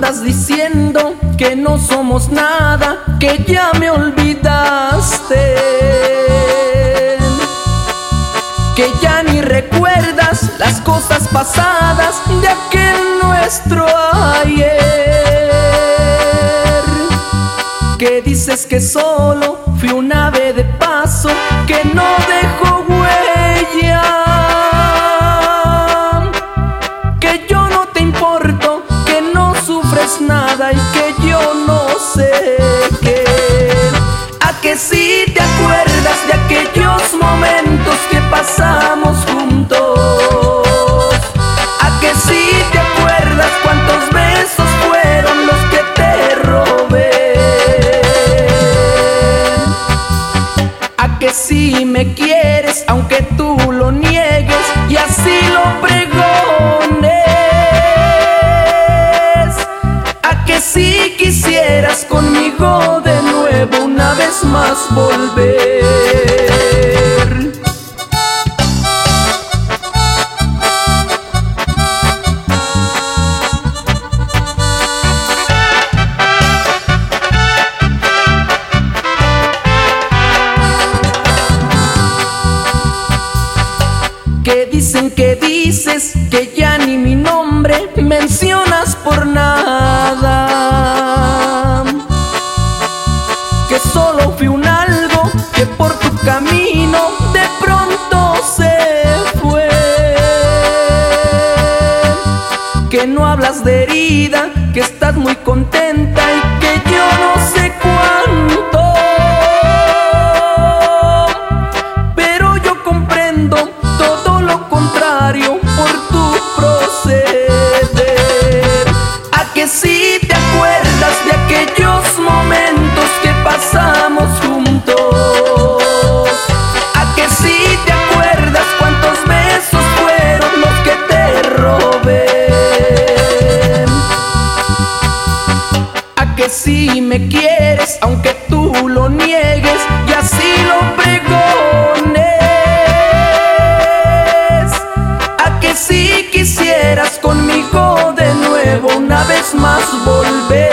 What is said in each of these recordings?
Andas diciendo que no somos nada, que ya me olvidaste. Que ya ni recuerdas las cosas pasadas de aquel nuestro ayer. Que dices que solo fui un ave de paso que no vez más volver. Que dicen que dices que ya ni mi nombre mencionas por nada. Que no hablas de herida, que estás muy contenta así me quieres, aunque tú lo niegues y así lo pregones. A que si quisieras conmigo de nuevo una vez más volver.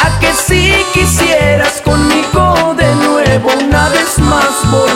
A que si quisieras conmigo de nuevo una vez más volver.